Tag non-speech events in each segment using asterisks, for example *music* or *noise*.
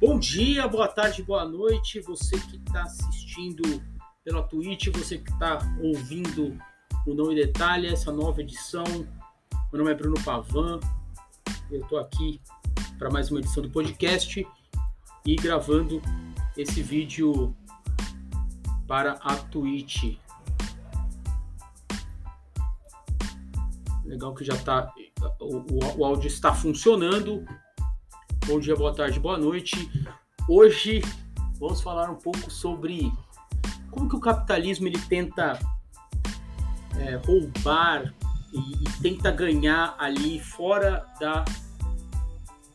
Bom dia, boa tarde, boa noite, você que está assistindo pela Twitch, você que está ouvindo o Não em Detalhe, essa nova edição. Meu nome é Bruno Pavan, eu estou aqui para mais uma edição do podcast e gravando esse vídeo para a Twitch. Legal que já está, o, o, o áudio está funcionando. Bom dia, boa tarde, boa noite. Hoje vamos falar um pouco sobre como que o capitalismo ele tenta é, roubar e, e, tenta ganhar ali fora da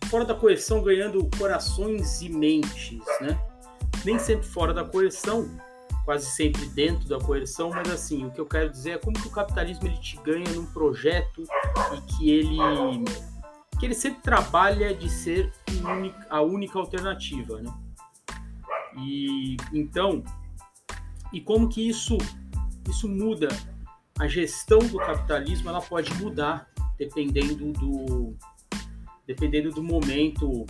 fora da coerção, ganhando corações e mentes, né? Nem sempre fora da coerção, quase sempre dentro da coerção, mas assim, o que eu quero dizer é como que o capitalismo ele te ganha num projeto e que ele que ele sempre trabalha de ser a única alternativa, né? E então, e como que isso isso muda a gestão do capitalismo? Ela pode mudar dependendo do dependendo do momento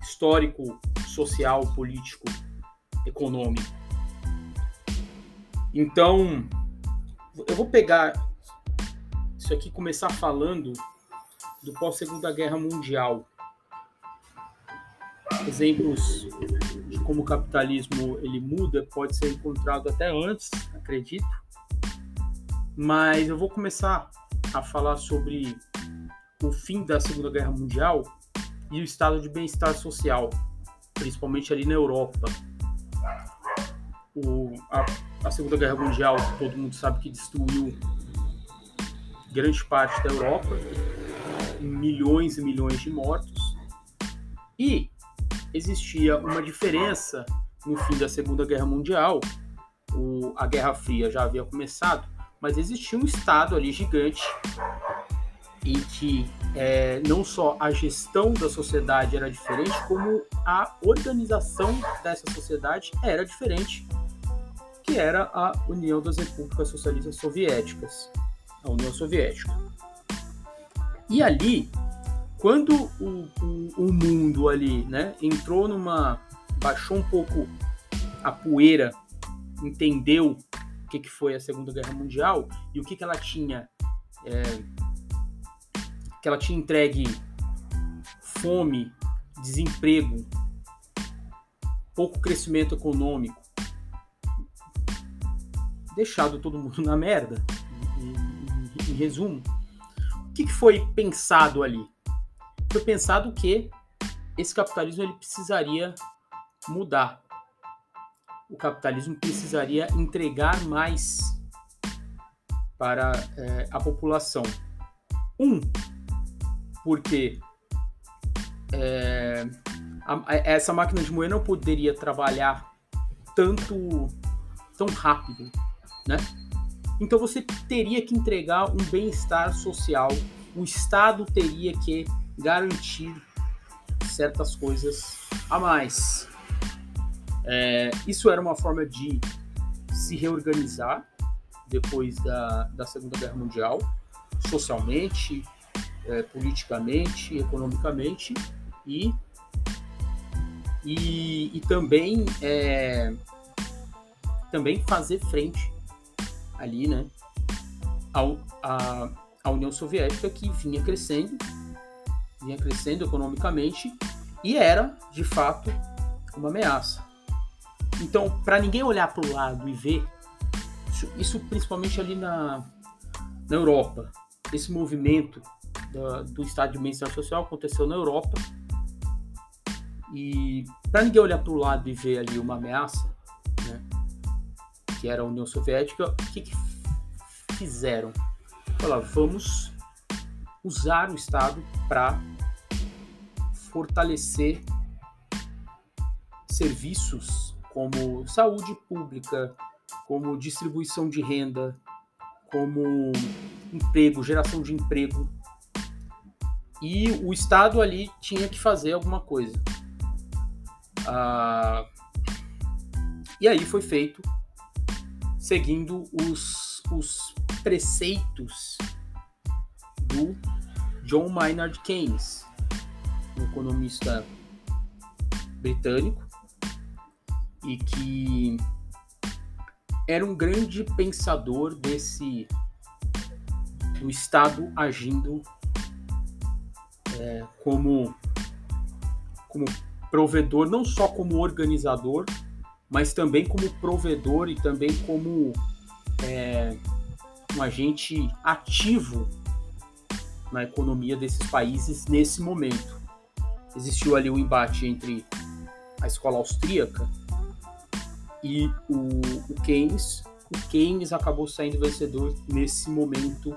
histórico, social, político, econômico. Então, eu vou pegar isso aqui começar falando do pós-segunda guerra mundial. Exemplos de como o capitalismo ele muda pode ser encontrado até antes, acredito. Mas eu vou começar a falar sobre o fim da Segunda Guerra Mundial e o estado de bem-estar social, principalmente ali na Europa. O, a, a Segunda Guerra Mundial, todo mundo sabe que destruiu grande parte da Europa, milhões e milhões de mortos. E existia uma diferença no fim da Segunda Guerra Mundial. O, a Guerra Fria já havia começado, mas existia um Estado ali gigante em que é, não só a gestão da sociedade era diferente, como a organização dessa sociedade era diferente, que era a União das Repúblicas Socialistas Soviéticas, a União Soviética. E ali, quando o, o, o mundo ali, né, entrou numa. baixou um pouco a poeira, entendeu o que, que foi a Segunda Guerra Mundial e o que, que ela tinha. É, que ela tinha entregue fome, desemprego, pouco crescimento econômico, deixado todo mundo na merda, em, em, em resumo, que, que foi pensado ali? Foi pensado que esse capitalismo ele precisaria mudar. O capitalismo precisaria entregar mais para é, a população. Um, porque é, a, essa máquina de moer não poderia trabalhar tanto tão rápido, né? Então você teria que entregar um bem-estar social, o Estado teria que garantir certas coisas a mais. É, isso era uma forma de se reorganizar depois da, da Segunda Guerra Mundial, socialmente, é, politicamente, economicamente e, e, e também, é, também fazer frente ali, né, a, a União Soviética que vinha crescendo, vinha crescendo economicamente e era, de fato, uma ameaça. Então, para ninguém olhar para o lado e ver, isso, isso, principalmente ali na, na Europa, esse movimento da, do Estado de Bem-Estar Social aconteceu na Europa. E para ninguém olhar para o lado e ver ali uma ameaça, que era a União Soviética, o que, que fizeram? Falaram, vamos usar o Estado para fortalecer serviços como saúde pública, como distribuição de renda, como emprego, geração de emprego. E o Estado ali tinha que fazer alguma coisa. Ah, e aí foi feito seguindo os, os preceitos do John Maynard Keynes, um economista britânico e que era um grande pensador desse do Estado agindo é, como como provedor, não só como organizador, mas também como provedor e também como é, um agente ativo na economia desses países nesse momento. Existiu ali um embate entre a escola austríaca e o, o Keynes. O Keynes acabou saindo vencedor nesse momento,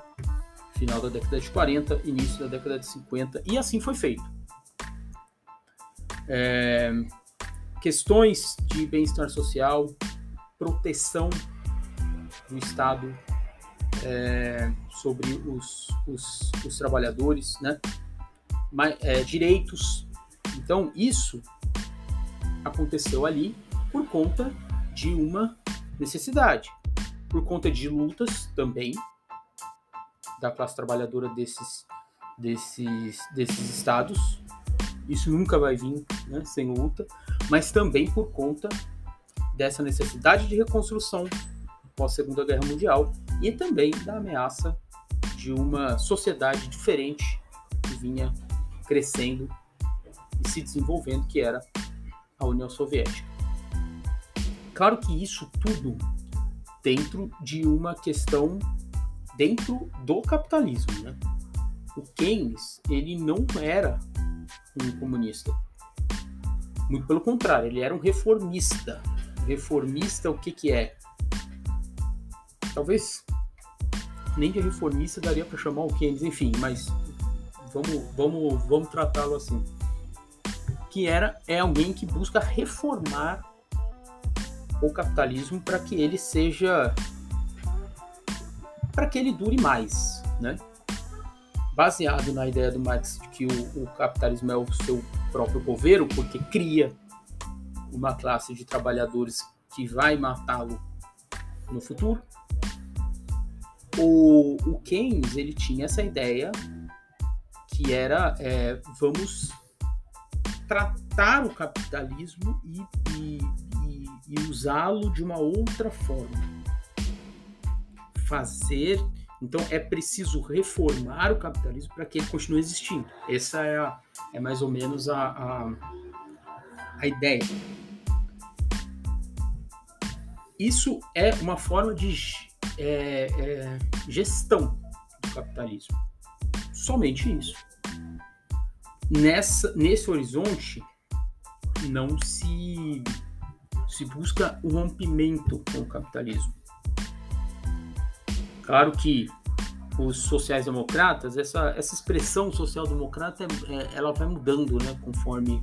final da década de 40, início da década de 50, e assim foi feito. É, questões de bem-estar social, proteção do Estado é, sobre os, os, os, trabalhadores, né? Mas, é, direitos. Então, isso aconteceu ali por conta de uma necessidade, por conta de lutas também da classe trabalhadora desses, desses, desses estados. Isso nunca vai vir né, sem luta, mas também por conta dessa necessidade de reconstrução pós Segunda Guerra Mundial e também da ameaça de uma sociedade diferente que vinha crescendo e se desenvolvendo, que era a União Soviética. Claro que isso tudo dentro de uma questão dentro do capitalismo, né? O Keynes, ele não era um comunista. Muito pelo contrário, ele era um reformista. Reformista, o que que é? Talvez nem de reformista daria para chamar o Keynes, enfim, mas vamos, vamos, vamos tratá-lo assim. Que era é alguém que busca reformar o capitalismo para que ele seja para que ele dure mais, né? Baseado na ideia do Marx de que o, o capitalismo é o seu próprio coveiro, porque cria uma classe de trabalhadores que vai matá-lo no futuro o, o Keynes ele tinha essa ideia que era é, vamos tratar o capitalismo e, e, e, e usá-lo de uma outra forma. Fazer. Então é preciso reformar o capitalismo para que ele continue existindo. Essa é, a, é mais ou menos a, a, a ideia. Isso é uma forma de é, é, gestão do capitalismo. Somente isso. Nessa, nesse horizonte, não se, se busca o rompimento com o capitalismo. Claro que os sociais-democratas, essa, essa expressão social-democrata, é, ela vai mudando né, conforme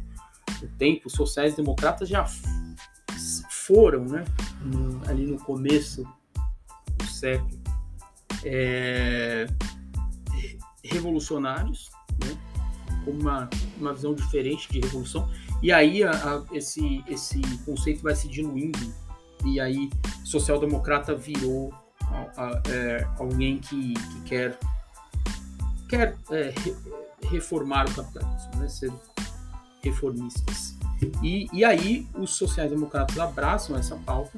o tempo. Os sociais-democratas já foram, né, no, ali no começo século. É, revolucionários, né, com uma, uma visão diferente de revolução, e aí a, a, esse, esse conceito vai se diluindo, e aí social-democrata virou é, alguém que, que quer, quer é, reformar o capitalismo, né, ser reformistas. E, e aí os sociais-democratas abraçam essa pauta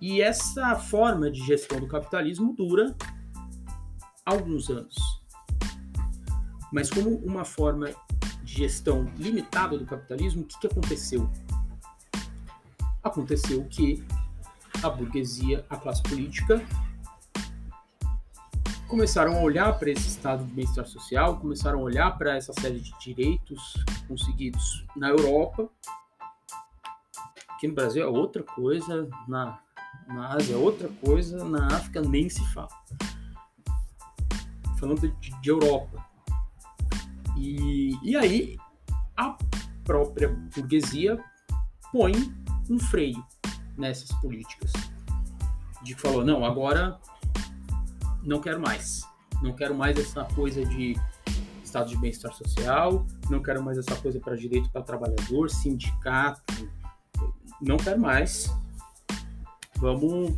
e essa forma de gestão do capitalismo dura alguns anos. Mas como uma forma de gestão limitada do capitalismo, o que, que aconteceu? Aconteceu que a burguesia, a classe política, começaram a olhar para esse estado de bem-estar social, começaram a olhar para essa série de direitos conseguidos na Europa. Aqui no Brasil é outra coisa, na na Ásia é outra coisa, na África nem se fala. Falando de, de Europa. E, e aí a própria burguesia põe um freio nessas políticas. De que falou, não, agora não quero mais. Não quero mais essa coisa de estado de bem-estar social, não quero mais essa coisa para direito para trabalhador, sindicato, não quero mais. Vamos.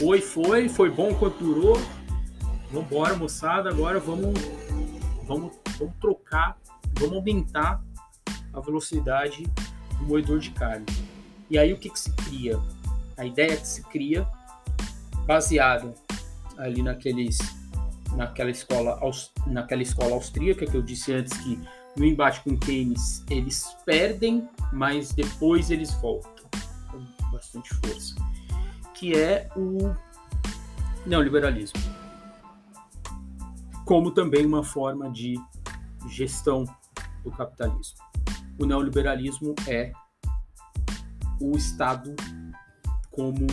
Foi, foi, foi bom quanto durou. Vambora, moçada. Agora vamos, vamos, vamos trocar, vamos aumentar a velocidade do moedor de carne. E aí o que, que se cria? A ideia que se cria, baseada ali naqueles, naquela escola, naquela escola austríaca que eu disse antes que no embate com Keynes eles perdem, mas depois eles voltam com bastante força, que é o neoliberalismo, como também uma forma de gestão do capitalismo. O neoliberalismo é o Estado como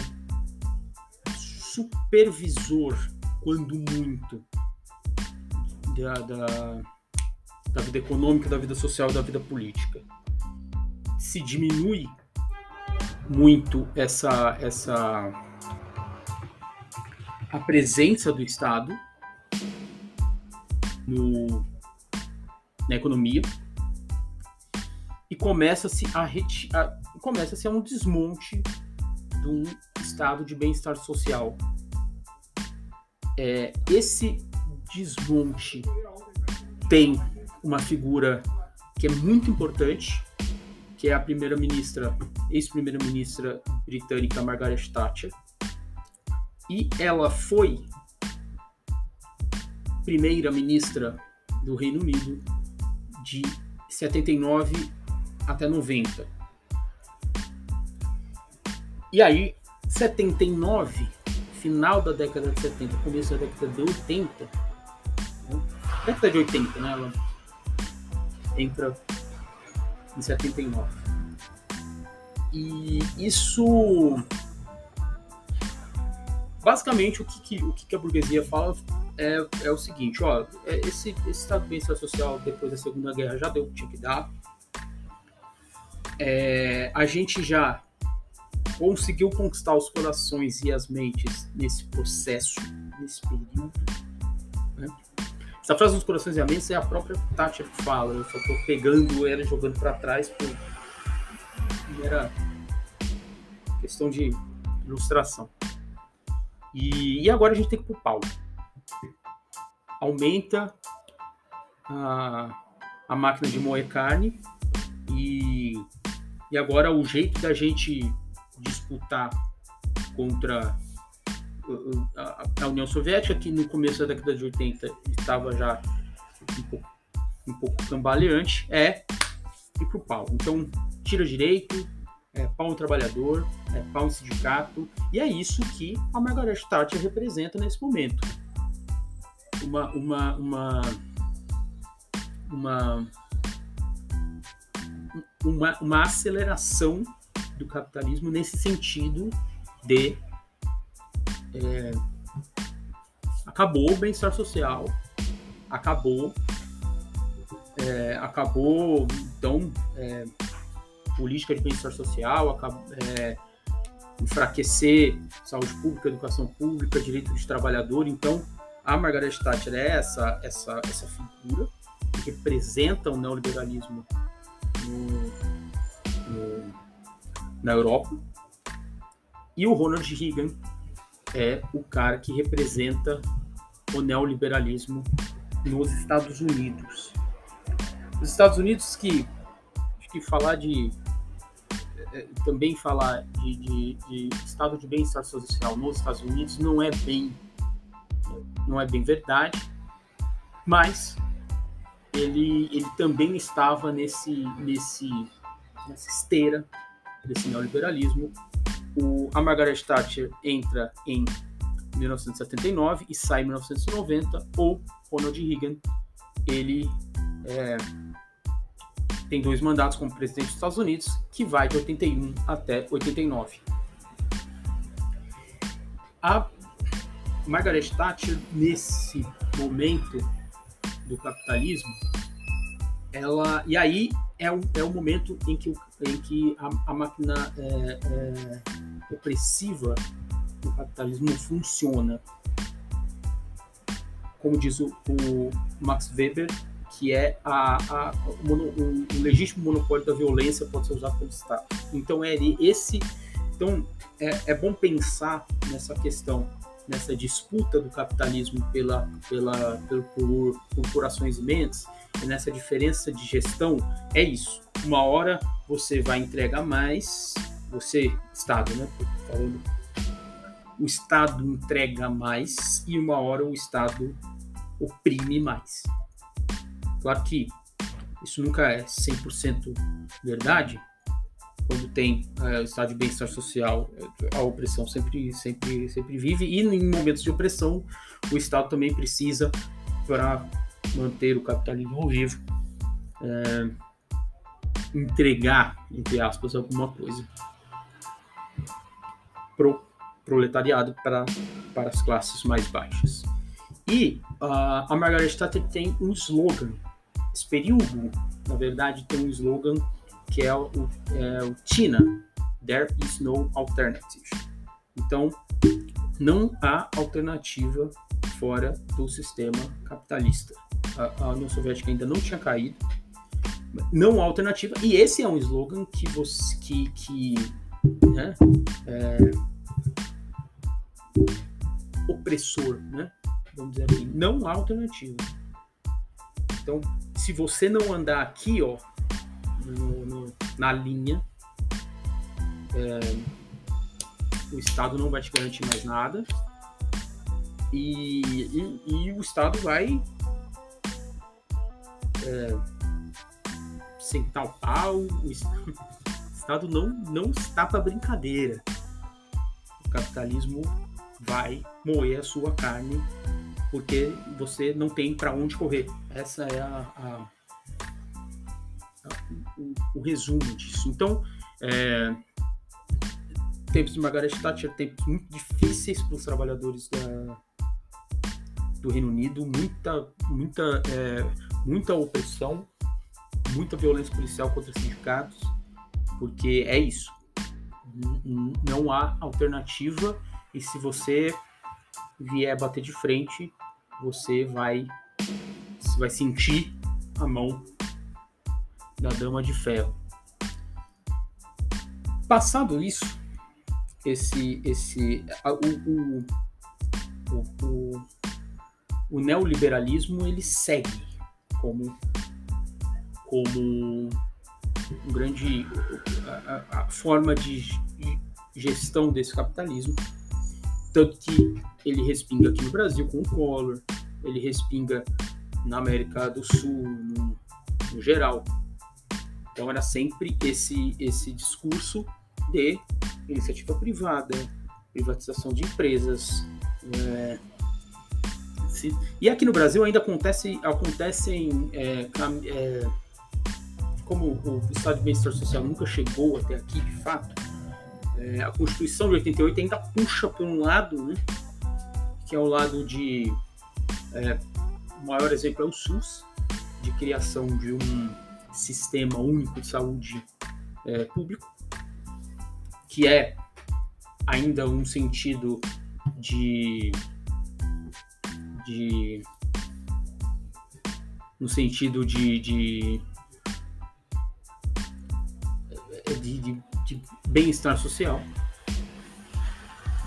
supervisor, quando muito, da, da, da vida econômica, da vida social, da vida política. Se diminui muito essa, essa a presença do Estado no, na economia e começa-se a, a começa-se a um desmonte do estado de bem-estar social. É, esse desmonte tem uma figura que é muito importante, que é a primeira-ministra, ex-primeira-ministra britânica Margaret Thatcher. E ela foi primeira-ministra do Reino Unido de 79 até 90. E aí, 79, final da década de 70, começo da década de 80, né? década de 80, né? Ela entra em 79. E isso. Basicamente, o que, que o que a burguesia fala é, é o seguinte: ó, é, esse, esse estado de bem-estar social depois da Segunda Guerra já deu o que tinha que dar. É, a gente já conseguiu conquistar os corações e as mentes nesse processo, nesse período. Né? Essa frase dos corações e a mente é a própria Tati que fala. Eu só estou pegando ela e jogando para trás por era questão de ilustração. E, e, agora a gente tem que ir pro pau. Aumenta a, a máquina de moer carne e, e agora o jeito da gente disputar contra a, União Soviética, que no começo da década de 80 estava já um pouco, um pouco cambaleante, é ir para o pau. Então, tira direito, é pau no trabalhador, é pau no sindicato, e é isso que a Margaret Thatcher representa nesse momento. Uma, uma, uma, uma, uma, uma aceleração do capitalismo nesse sentido de é, acabou o bem-estar social, acabou, é, acabou então é, política de bem-estar social, acabou, é, enfraquecer saúde pública, educação pública, direito de trabalhador. Então, a Margaret Thatcher é essa, essa, essa figura que representa o neoliberalismo no, na Europa. E o Ronald Reagan é o cara que representa o neoliberalismo nos Estados Unidos. Os Estados Unidos que que falar de é, também falar de, de, de estado de bem-estar social nos Estados Unidos não é bem não é bem verdade, mas ele, ele também estava nesse nesse nessa esteira desse neoliberalismo o, a Margaret Thatcher entra em 1979 e sai em 1990, ou Ronald Reagan, ele é, tem dois mandatos como presidente dos Estados Unidos, que vai de 81 até 89. A Margaret Thatcher, nesse momento do capitalismo, ela e aí é o, é o momento em que, em que a, a máquina é, é, opressiva do capitalismo funciona. Como diz o, o Max Weber, que é a, a, o, mono, o, o, legítimo monopólio da violência pode ser usado pelo Estado. Então é esse. Então é, é bom pensar nessa questão nessa disputa do capitalismo pela, pela, pelo, por corporações e mentes, nessa diferença de gestão, é isso. uma hora você vai entregar mais, você, Estado, né? Falando, o Estado entrega mais e uma hora o Estado oprime mais. Claro que isso nunca é 100% verdade. Quando tem é, o estado de bem-estar social, a opressão sempre, sempre, sempre vive. E em momentos de opressão, o Estado também precisa, para manter o capitalismo vivo, é, entregar, entre aspas, alguma coisa pro proletariado para, para as classes mais baixas. E uh, a Margaret Thatcher tem um slogan. Esse período, na verdade, tem um slogan que é o, é o TINA, There is no alternative. Então, não há alternativa fora do sistema capitalista. A, União Soviética ainda não tinha caído, não alternativa. E esse é um slogan que você que, que né, é, opressor, né? Vamos dizer assim, não há alternativa. Então, se você não andar aqui, ó, no, no, na linha, é, o Estado não vai te garantir mais nada e, e, e o Estado vai é, sentar o pau. *laughs* O Estado não, não está para brincadeira. O capitalismo vai moer a sua carne porque você não tem para onde correr. Essa é a, a, a o, o, resumo disso. Então, é, tempos de Margaret Thatcher, tempos muito difíceis para os trabalhadores da, do Reino Unido, muita, muita, é, muita opressão, muita violência policial contra sindicatos, porque é isso. Não há alternativa e se você vier bater de frente, você vai, você vai sentir a mão da dama de ferro. Passado isso, esse, esse, o, o, o, o neoliberalismo ele segue como, como um grande a, a, forma de gestão desse capitalismo tanto que ele respinga aqui no Brasil com o Collor, ele respinga na América do Sul, no, no geral. Então era sempre esse, esse discurso de iniciativa privada, privatização de empresas. É, se, e aqui no Brasil ainda acontece, acontecem, é, é, como o Estado de Bem-Estar Social nunca chegou até aqui de fato, é, a Constituição de 88 ainda puxa por um lado, né, que é o lado de. É, o maior exemplo é o SUS, de criação de um sistema único de saúde é, público, que é ainda um sentido de. De no sentido de, de, de, de de bem-estar social.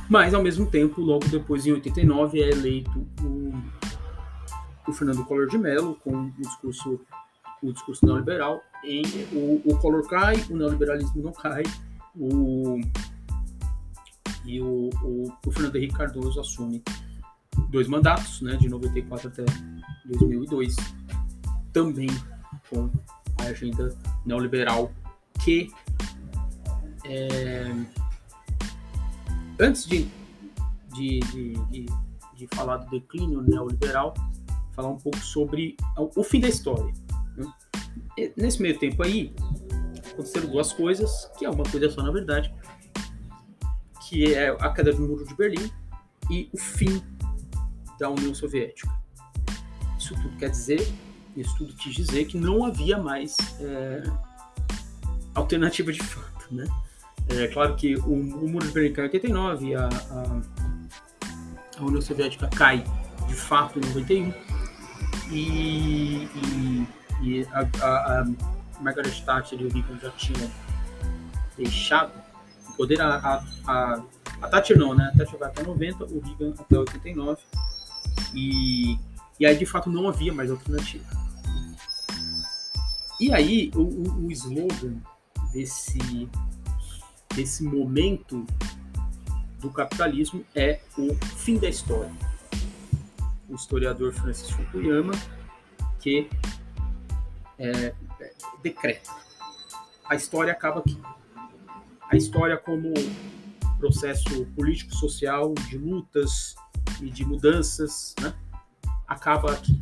Mas, ao mesmo tempo, logo depois, em 89, é eleito o, o Fernando Collor de Mello com o discurso, o discurso neoliberal. E o, o Collor cai, o neoliberalismo não cai, o, e o, o, o Fernando Henrique Cardoso assume dois mandatos, né, de 94 até 2002, também com a agenda neoliberal que é, antes de, de, de, de, falar do declínio neoliberal, falar um pouco sobre o fim da história. Né? Nesse meio tempo aí, aconteceram duas coisas, que é uma coisa só na verdade, que é a queda do muro de Berlim e o fim da União Soviética. Isso tudo quer dizer, isso tudo quis dizer que não havia mais é, alternativa de fato, né? É claro que o, o muro de Berlim cai em 89, a, a, a, União Soviética cai de fato em 91 e, e, e a, a, a Margaret Thatcher e o Reagan já tinham deixado o poder. A, a, a, a Thatcher não, né? A Thatcher vai até 90, o Reagan até 89 e, e aí de fato não havia mais alternativa. E aí, o, o, o slogan desse, desse momento do capitalismo é o fim da história. O historiador Francis Fukuyama, que é, decreta. A história acaba aqui. A história como processo político-social de lutas e de mudanças, né, acaba aqui.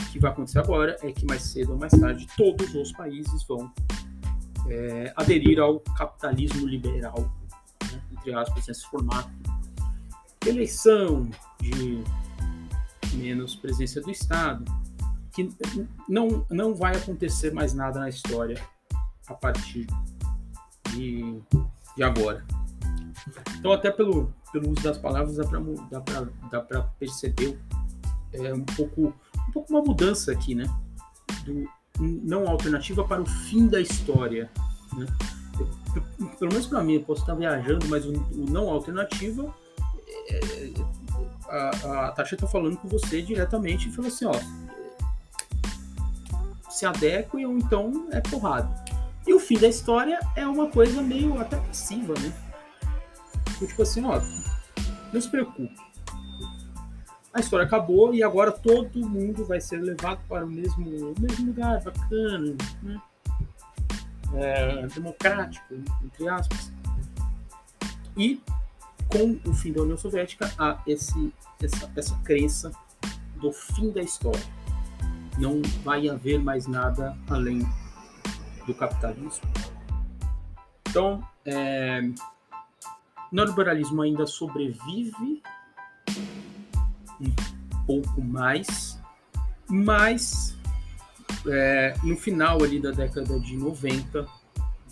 O que vai acontecer agora é que mais cedo ou mais tarde todos os países vão é, aderir ao capitalismo liberal, né, entre aspas, nesse formato. Eleição de menos presença do Estado, que não, não vai acontecer mais nada na história a partir de, de agora. Então, até pelo, pelo uso das palavras, dá para perceber é, um, pouco, um pouco uma mudança aqui, né? Do, não alternativa para o fim da história. Né? Pelo menos para mim, eu posso estar viajando, mas o, o não alternativa, é, a, a Tasha está falando com você diretamente e falou assim: ó, se adequem ou então é porrada. E o fim da história é uma coisa meio até passiva, né? Tipo assim, ó, não se preocupe. A história acabou e agora todo mundo vai ser levado para o mesmo, mesmo lugar, bacana, né? É, democrático, entre aspas. E com o fim da União Soviética há esse, essa, essa crença do fim da história. Não vai haver mais nada além do capitalismo. Então, é, neoliberalismo ainda sobrevive um pouco mais, mas é, no final ali da década de 90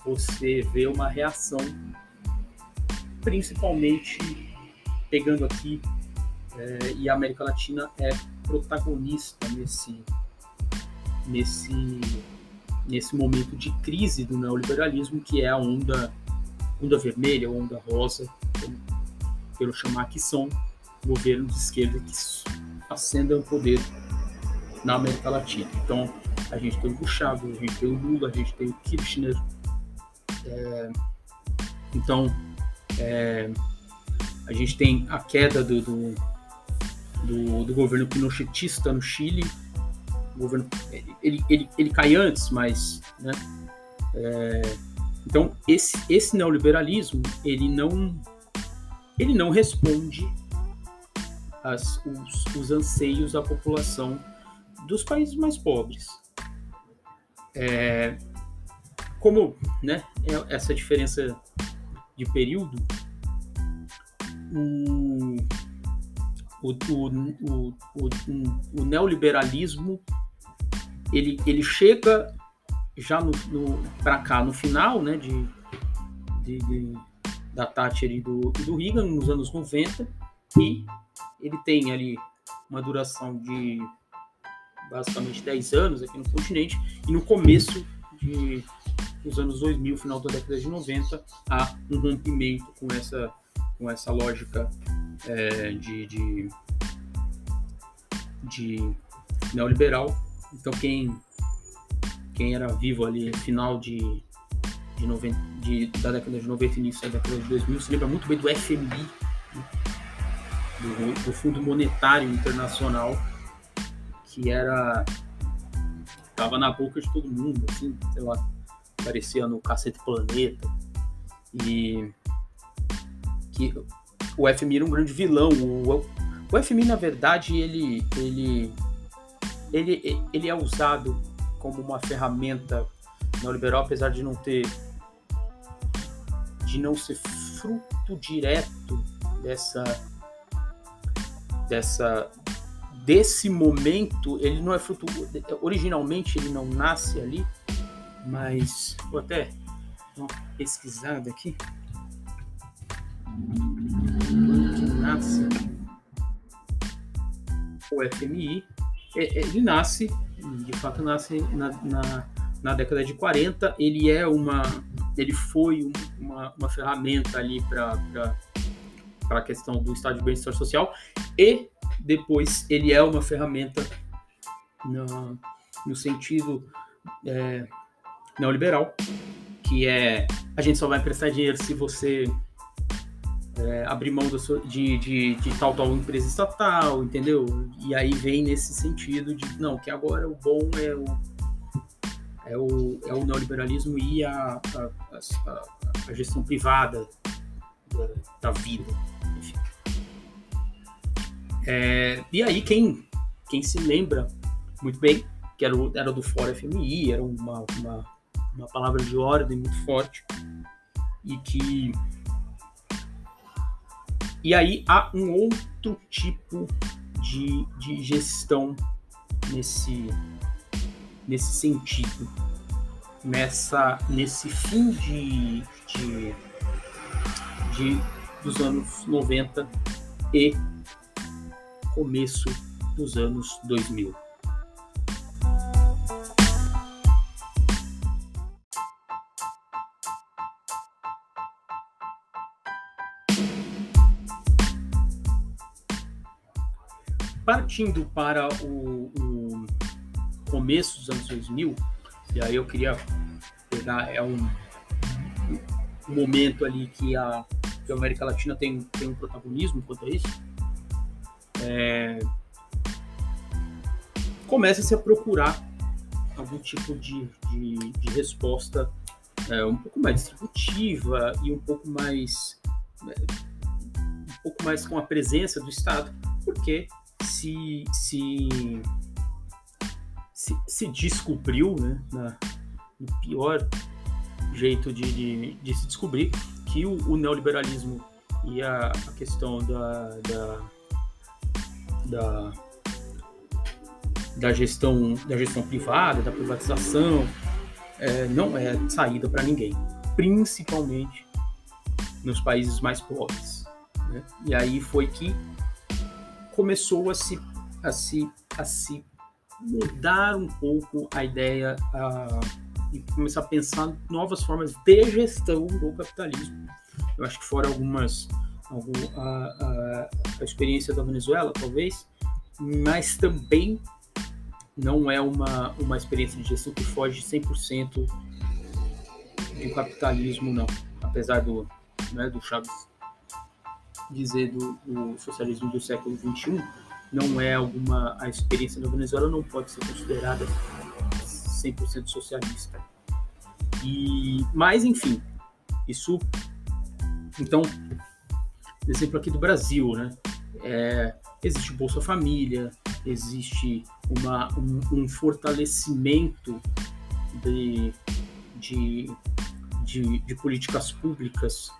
você vê uma reação, principalmente pegando aqui é, e a América Latina é protagonista nesse nesse nesse momento de crise do neoliberalismo, que é a onda, onda vermelha, onda rosa, como quero chamar, que são governos de esquerda que ascendem ao poder na América Latina. Então, a gente tem o Chávez, a gente tem o Lula, a gente tem o Kirchner. É, então, é, a gente tem a queda do, do, do, do governo pinochetista no Chile, o governo ele, ele, ele cai antes, mas né, é, então esse, esse neoliberalismo ele não ele não responde as, os, os anseios da população dos países mais pobres. É, como né, é essa diferença de período, o, o, o, o, neoliberalismo ele, ele chega já no, no para cá no final né, de, de, de da Thatcher e do, do Reagan nos anos 90 e ele tem ali uma duração de basicamente 10 anos aqui no continente e no começo de, dos anos 2000, final da década de 90, há um rompimento com essa, com essa lógica é, de, de, de neoliberal. Então quem, quem era vivo ali final de, de, 90, de da década de 90 início da década de 2000 se lembra muito bem do FMI, né? do, do Fundo Monetário Internacional, que era tava na boca de todo mundo, assim, sei lá, parecia no Cacete Planeta. E que o FMI era um grande vilão. O, o FMI, na verdade, ele, ele ele, ele é usado como uma ferramenta neoliberal, apesar de não ter de não ser fruto direto dessa dessa desse momento, ele não é fruto originalmente ele não nasce ali, mas vou até dar uma pesquisada aqui. Quando que nasce o FMI ele nasce, de fato nasce na, na, na, década de 40, ele é uma, ele foi uma, uma ferramenta ali para a questão do estado de bem-estar social. E depois ele é uma ferramenta no, no sentido é, neoliberal, que é a gente só vai emprestar dinheiro se você é, abrir mão de, de, de, tal tal empresa estatal, entendeu? E aí vem nesse sentido de não, que agora o bom é o é o, é o neoliberalismo e a, a, a, a gestão privada da, da vida, enfim. É, e aí quem quem se lembra muito bem que era, era do Fórum FMI, era uma, uma, uma palavra de ordem muito forte e que e aí há um outro tipo de, de gestão nesse, nesse sentido, nessa, nesse fim de, de, de dos anos 90 e começo dos anos 2000. Partindo para o, o, começo dos anos 2000, e aí eu queria pegar é um, um momento ali que a, que a América Latina tem, tem um protagonismo quanto a isso, é, começa-se a procurar algum tipo de, de, de resposta é, um pouco mais distributiva e um pouco mais é, um pouco mais com a presença do Estado, porque se, se, se, se descobriu, né, na, no pior jeito de, de, de, se descobrir, que o, o neoliberalismo e a, a questão da, da, da, da, gestão, da gestão privada, da privatização, é, não é saída para ninguém, principalmente nos países mais pobres. Né? E aí foi que começou a se, a se, a se mudar um pouco a ideia a, e começar a pensar novas formas de gestão do capitalismo. Eu acho que fora algumas algum, a, a, a experiência da Venezuela, talvez, mas também não é uma, uma experiência de gestão que foge 100% do capitalismo, não. Apesar do, né, do Chaves dizer do, do, socialismo do século XXI não é alguma a experiência da Venezuela não pode ser considerada 100% socialista. E mas enfim isso então exemplo aqui do Brasil né? É, existe o Bolsa Família existe uma, um, um fortalecimento de, de, de, de políticas públicas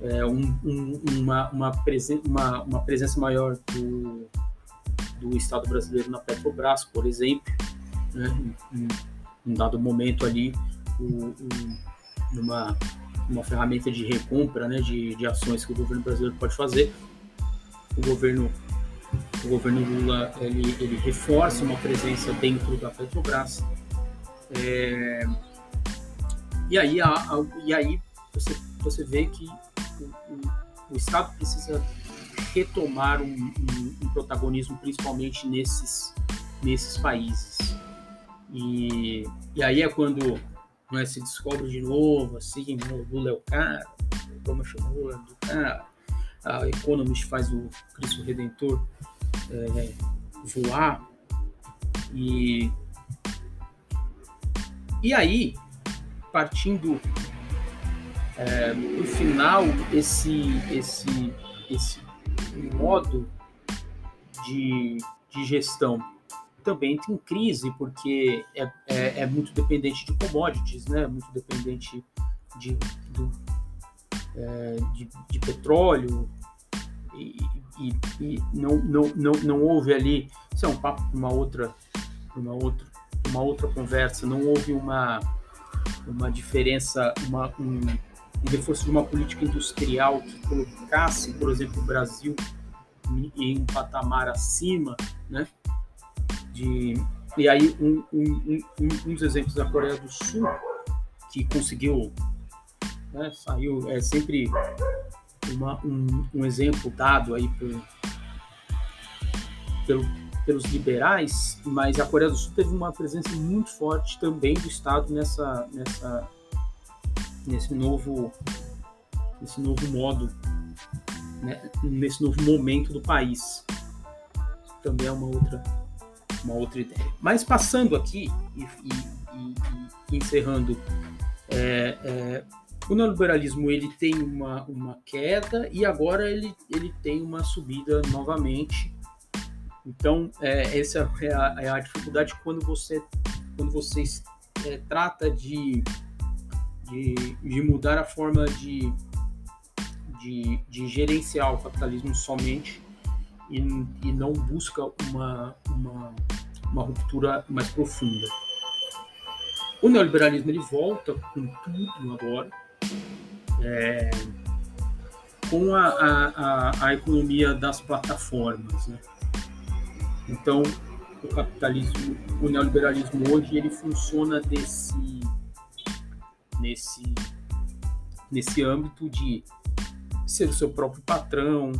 é, um, um, uma, uma, presen uma, uma, presença maior do, do Estado brasileiro na Petrobras, por exemplo, né? em, um dado momento ali, o, uma, uma ferramenta de recompra né? de, de ações que o governo brasileiro pode fazer. O governo, o governo Lula ele, ele reforça uma presença dentro da Petrobras. É, e aí, a, a, e aí você, você vê que o, o, Estado precisa retomar um, um, um, protagonismo, principalmente nesses, nesses países. E, e aí é quando né, se descobre de novo, assim, o Lula é o cara, como chamou Lula do cara, a Economist faz o Cristo Redentor é, voar, e, e aí, partindo é, no final esse esse esse modo de, de gestão também tem crise porque é, é, é, muito dependente de commodities, né? Muito dependente de, do, é, de, de, petróleo e, e, e, não, não, não, não houve ali, isso é um papo para uma outra, uma outra, uma outra conversa, não houve uma, uma diferença, uma, um, um reforço de uma política industrial que colocasse, por exemplo, o Brasil em um patamar acima, né? De, e aí, um, um, um, um dos exemplos da Coreia do Sul, que conseguiu, né, saiu, é sempre uma, um, um exemplo dado aí por, pelo, pelos liberais, mas a Coreia do Sul teve uma presença muito forte também do Estado nessa, nessa, nesse novo, nesse novo modo, né, nesse novo momento do país. Também é uma outra, uma outra ideia. Mas passando aqui e, e, e, encerrando, é, é, o neoliberalismo ele tem uma, uma queda e agora ele, ele tem uma subida novamente então, é, essa é a, é a, dificuldade quando você, quando você é, trata de, de, de, mudar a forma de, de, de gerenciar o capitalismo somente e, e não busca uma, uma, uma ruptura mais profunda. O neoliberalismo ele volta com tudo agora, é, com a, a, a, economia das plataformas. Né? Então, o capitalismo, o neoliberalismo hoje, ele funciona desse, nesse, nesse âmbito de ser o seu próprio patrão,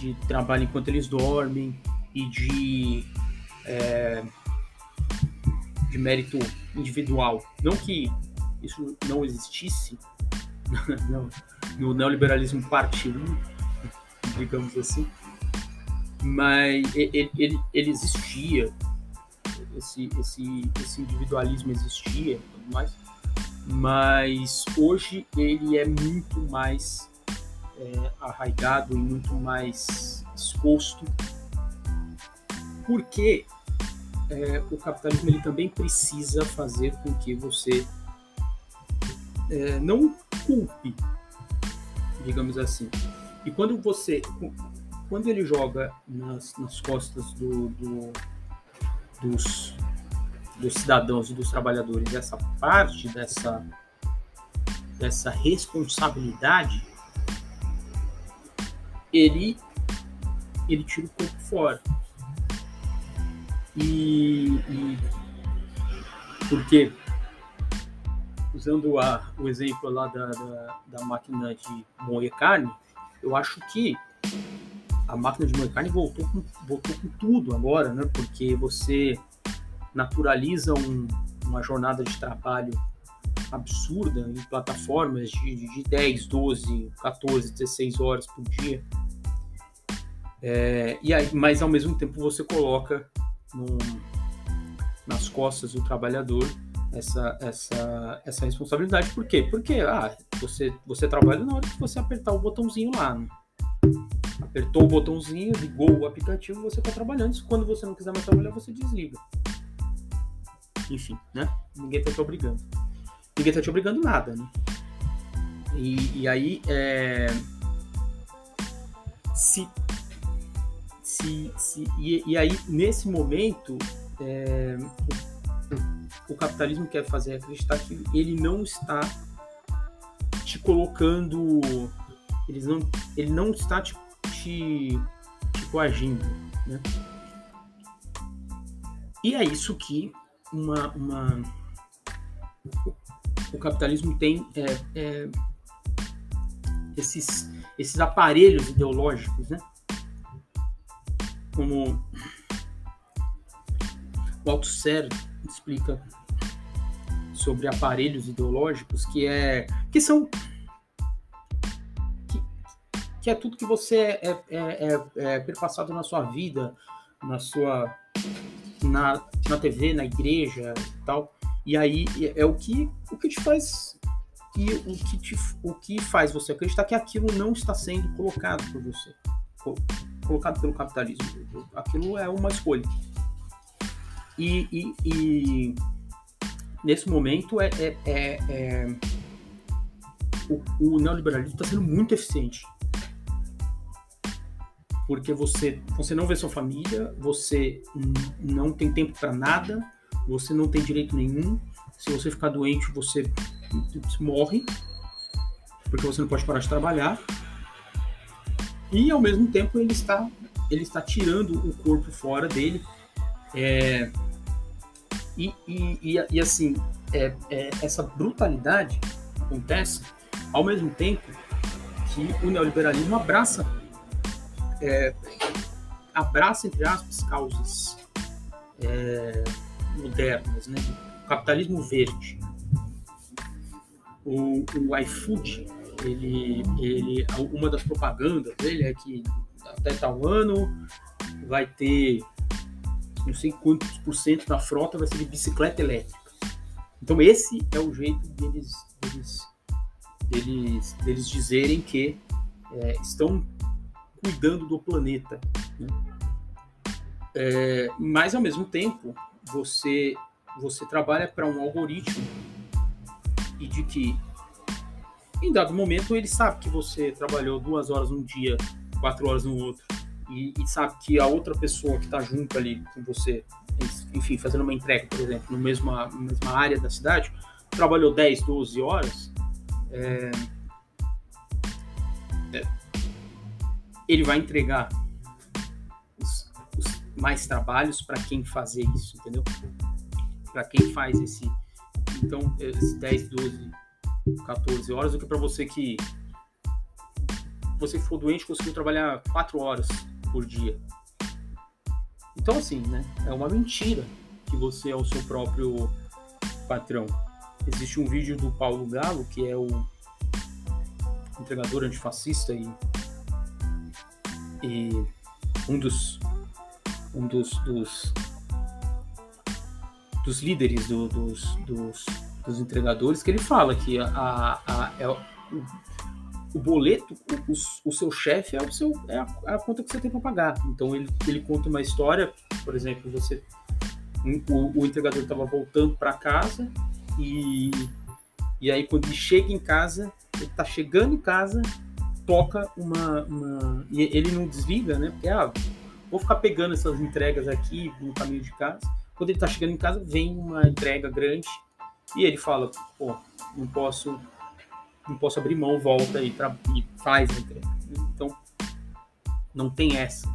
de trabalho enquanto eles dormem e de, é, de mérito individual. Não que isso não existisse *laughs* no neoliberalismo parte 1, digamos assim, mas ele, ele, ele existia, esse, esse, esse individualismo existia e tudo mais, mas hoje ele é muito mais é, arraigado e muito mais exposto, porque é, o capitalismo ele também precisa fazer com que você é, não culpe, digamos assim. E quando você quando ele joga nas, nas costas do, do, dos, dos cidadãos e dos trabalhadores essa parte dessa, dessa responsabilidade, ele, ele tira o corpo fora. E, e porque, usando a, o exemplo lá da, da, da máquina de moer carne, eu acho que a máquina de moer carne voltou com, voltou com tudo agora, né? Porque você naturaliza um, uma jornada de trabalho absurda em plataformas de, de 10, 12, 14, 16 horas por dia. É, e aí, mas ao mesmo tempo você coloca nas costas do trabalhador essa, essa, essa responsabilidade. Por quê? Porque ah, você, você trabalha na hora que você apertar o botãozinho lá. Né? Apertou o botãozinho, ligou o aplicativo, você está trabalhando. Quando você não quiser mais trabalhar, você desliga. Enfim, né? Ninguém está te obrigando. Ninguém está te obrigando nada, né? E, e aí, é... se, se, se e, e, aí nesse momento, é... o, o capitalismo quer fazer acreditar que ele não está te colocando, eles não, ele não está te te, te coagindo. Né? E é isso que uma, uma o capitalismo tem é, é, esses, esses aparelhos ideológicos, né? Como o Althusser explica sobre aparelhos ideológicos que é que são que é tudo que você é, é, é, é perpassado na sua vida, na sua na, na TV, na igreja e tal. E aí é o que o que te faz e o que te, o que faz você acreditar que aquilo não está sendo colocado por você, colocado pelo capitalismo. Aquilo é uma escolha. E, e, e nesse momento é, é, é, é o, o neoliberalismo está sendo muito eficiente porque você, você não vê sua família, você não tem tempo para nada, você não tem direito nenhum. Se você ficar doente, você morre, porque você não pode parar de trabalhar. E ao mesmo tempo ele está ele está tirando o corpo fora dele. É, e, e, e, assim, é, é, essa brutalidade acontece ao mesmo tempo que o neoliberalismo abraça é, abraça, entre aspas, causas é, modernas, né? O capitalismo verde. O, o iFood, ele, ele, uma das propagandas dele é que até tal ano vai ter não sei quantos por cento da frota vai ser de bicicleta elétrica. Então esse é o jeito deles, deles, deles, deles dizerem que é, estão cuidando do planeta. Né? É, mas ao mesmo tempo você você trabalha para um algoritmo e de que em dado momento ele sabe que você trabalhou duas horas um dia, quatro horas no outro e, e sabe que a outra pessoa que está junto ali com você, enfim, fazendo uma entrega, por exemplo, no mesma, mesma área da cidade, trabalhou 10, 12 horas, é, ele vai entregar os, os mais trabalhos para quem fazer isso, entendeu? Para quem faz esse. Então, esse 10, 12, 14 horas, do que para você que você for doente conseguiu trabalhar 4 horas por dia. Então, assim, né? É uma mentira que você é o seu próprio patrão. Existe um vídeo do Paulo Galo, que é o entregador antifascista e, e um dos um dos, dos, dos líderes do, dos, dos, dos, entregadores que ele fala que a, a, a é, o boleto, o, o, o seu chefe é, o seu, é a, é a conta que você tem para pagar. Então ele, ele conta uma história, por exemplo, você o, o entregador estava voltando para casa e, e aí quando ele chega em casa, ele está chegando em casa, toca uma, uma, e ele não desliga, né? Porque ah, vou ficar pegando essas entregas aqui no caminho de casa. Quando ele está chegando em casa, vem uma entrega grande e ele fala, pô, não posso não posso abrir mão, volta e, e faz a entrega. Então, não tem essa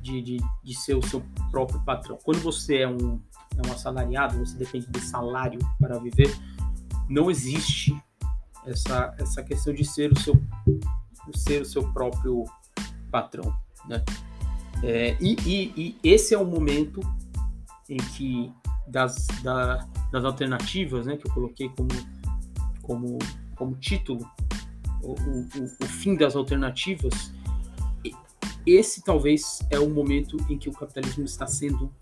de, de, de, ser o seu próprio patrão. Quando você é um, é um assalariado, você depende de salário para viver, não existe essa, essa questão de ser o seu, ser o seu próprio patrão. Né? É, e, e, e, esse é o momento em que das, da, das alternativas né, que eu coloquei como, como como título, o, o, o fim das alternativas, esse talvez é o momento em que o capitalismo está sendo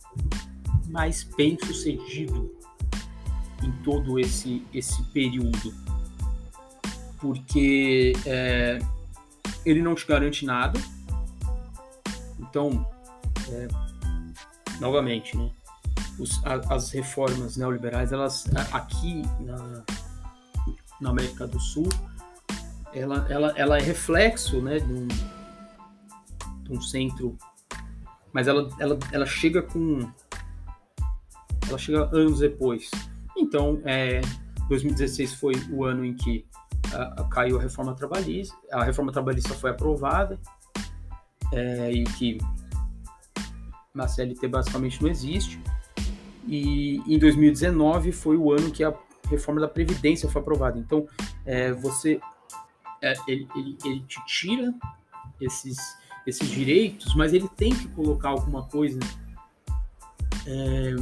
mais bem sucedido em todo esse, esse período. Porque é, ele não te garante nada. Então, é, novamente, né, os, a, as reformas neoliberais, elas aqui na, na América do Sul, ela, ela, ela é reflexo né, de, um, de um centro, mas ela, ela, ela chega com. Ela chega anos depois. Então, é, 2016 foi o ano em que caiu a reforma trabalhista, a reforma trabalhista foi aprovada é, e que na CLT basicamente não existe. E em 2019 foi o ano que a reforma da Previdência foi aprovada. Então, é, você é, ele, ele, ele, te tira esses, esses direitos, mas ele tem que colocar alguma coisa é,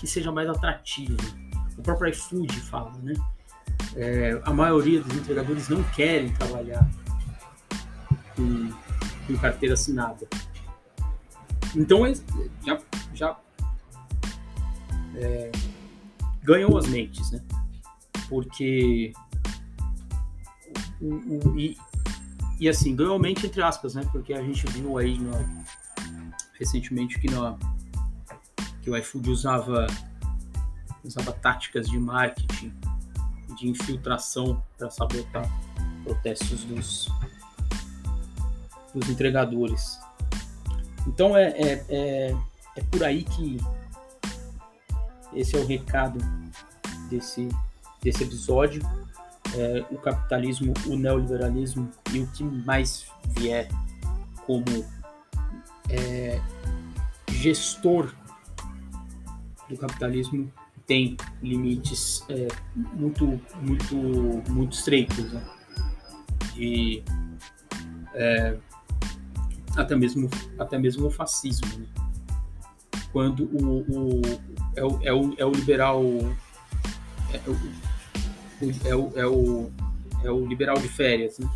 que seja mais atrativa. O próprio iFood fala, né? É, a maioria dos entregadores não querem trabalhar com, com carteira assinada. Então, já, já é, ganhou as mentes, né? Porque o, o, e, e assim, ganhou mente entre aspas, né? Porque a gente viu aí no, recentemente que, no, que o iFood usava, usava táticas de marketing de infiltração para sabotar protestos dos, dos entregadores. Então é, é, é, é por aí que esse é o recado desse, desse episódio. É, o capitalismo, o neoliberalismo e o que mais vier como é, gestor do capitalismo tem limites é, muito, muito, muito estreitos. Né? De, é, até mesmo, até mesmo o fascismo. Né? Quando o, o, é, o, é, o, é o liberal. É o, é o, é o, é o liberal de férias. Né?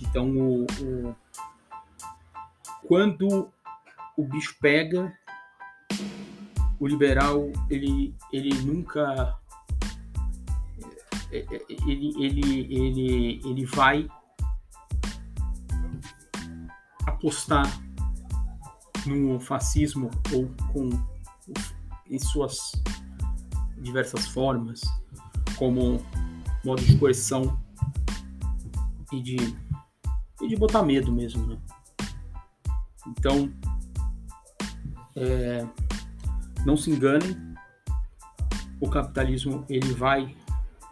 Então, o, o, quando o bicho pega, o liberal ele, ele nunca é, é, ele, ele, ele, ele vai apostar no fascismo ou com em suas diversas formas, como modo de coerção e de, e de botar medo mesmo, né? Então, é, não se enganem, o capitalismo ele vai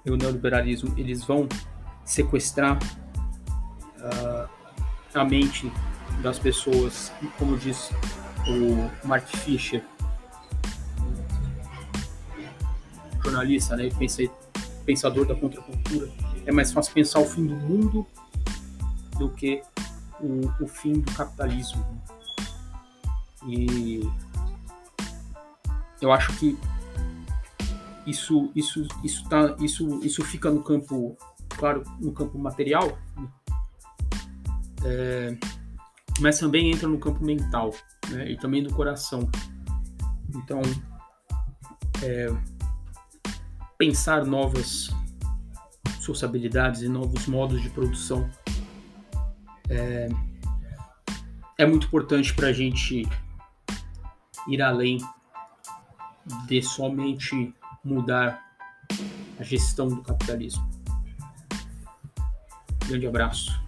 e o neoliberalismo eles vão sequestrar uh, a mente das pessoas, como diz o Mark Fisher, jornalista, né, pensador da contracultura, é mais fácil pensar o fim do mundo do que o, o fim do capitalismo. E eu acho que isso isso isso tá isso isso fica no campo claro no campo material né? é, mas também entra no campo mental né? e também do coração então é, pensar novas sociabilidades e novos modos de produção é, é muito importante para a gente ir além de somente mudar a gestão do capitalismo. Grande abraço.